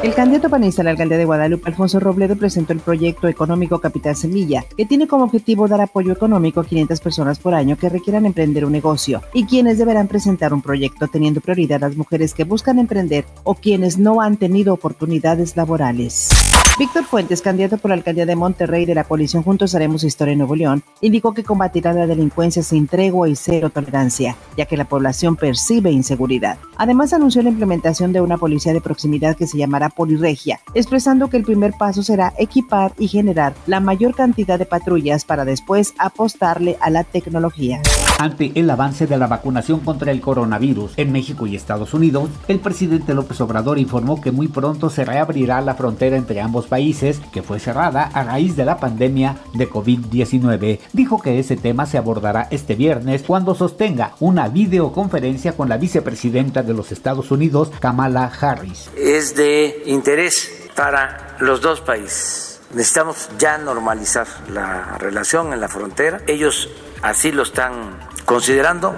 El candidato panista a la alcaldía de Guadalupe, Alfonso Robledo, presentó el proyecto económico Capital Semilla, que tiene como objetivo dar apoyo económico a 500 personas por año que requieran emprender un negocio y quienes deberán presentar un proyecto teniendo prioridad las mujeres que buscan emprender o quienes no han tenido oportunidades laborales. Víctor Fuentes, candidato por la alcaldía de Monterrey de la coalición Juntos Haremos Historia en Nuevo León, indicó que combatirá la delincuencia sin tregua y cero tolerancia, ya que la población percibe inseguridad. Además, anunció la implementación de una policía de proximidad que se llamará Poliregia, expresando que el primer paso será equipar y generar la mayor cantidad de patrullas para después apostarle a la tecnología. Ante el avance de la vacunación contra el coronavirus en México y Estados Unidos, el presidente López Obrador informó que muy pronto se reabrirá la frontera entre ambos países, que fue cerrada a raíz de la pandemia de COVID-19. Dijo que ese tema se abordará este viernes cuando sostenga una videoconferencia con la vicepresidenta de los Estados Unidos, Kamala Harris. Es de interés para los dos países. Necesitamos ya normalizar la relación en la frontera. Ellos así lo están considerando.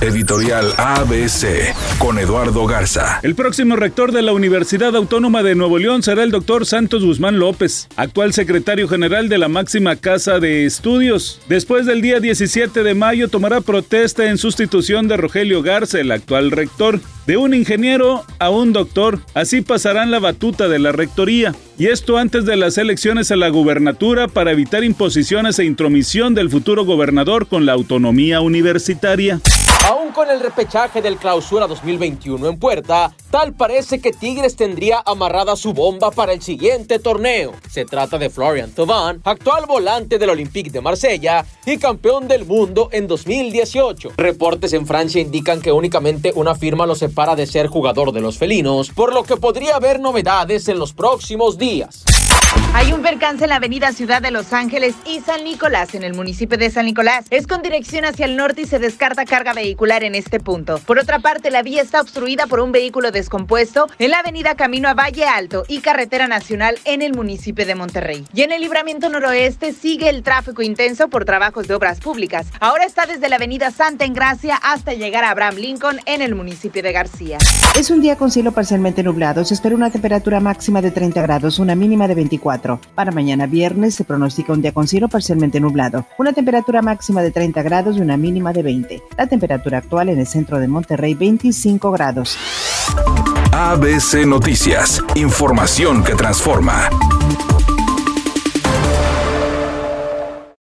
Editorial ABC con Eduardo Garza. El próximo rector de la Universidad Autónoma de Nuevo León será el doctor Santos Guzmán López, actual secretario general de la máxima casa de estudios. Después del día 17 de mayo tomará protesta en sustitución de Rogelio Garza, el actual rector. De un ingeniero a un doctor, así pasarán la batuta de la rectoría. Y esto antes de las elecciones a la gubernatura para evitar imposiciones e intromisión del futuro gobernador con la autonomía universitaria. Aún con el repechaje del clausura 2021 en puerta, tal parece que Tigres tendría amarrada su bomba para el siguiente torneo. Se trata de Florian Thauvin, actual volante del Olympique de Marsella y campeón del mundo en 2018. Reportes en Francia indican que únicamente una firma lo separa de ser jugador de los felinos, por lo que podría haber novedades en los próximos días. Hay un percance en la avenida Ciudad de Los Ángeles y San Nicolás, en el municipio de San Nicolás. Es con dirección hacia el norte y se descarta carga vehicular en este punto. Por otra parte, la vía está obstruida por un vehículo descompuesto en la avenida Camino a Valle Alto y Carretera Nacional en el municipio de Monterrey. Y en el libramiento noroeste sigue el tráfico intenso por trabajos de obras públicas. Ahora está desde la avenida Santa Engracia hasta llegar a Abraham Lincoln en el municipio de García. Es un día con cielo parcialmente nublado. Se espera una temperatura máxima de 30 grados, una mínima de 24. Para mañana viernes se pronostica un día con cielo parcialmente nublado, una temperatura máxima de 30 grados y una mínima de 20. La temperatura actual en el centro de Monterrey 25 grados. ABC Noticias, información que transforma.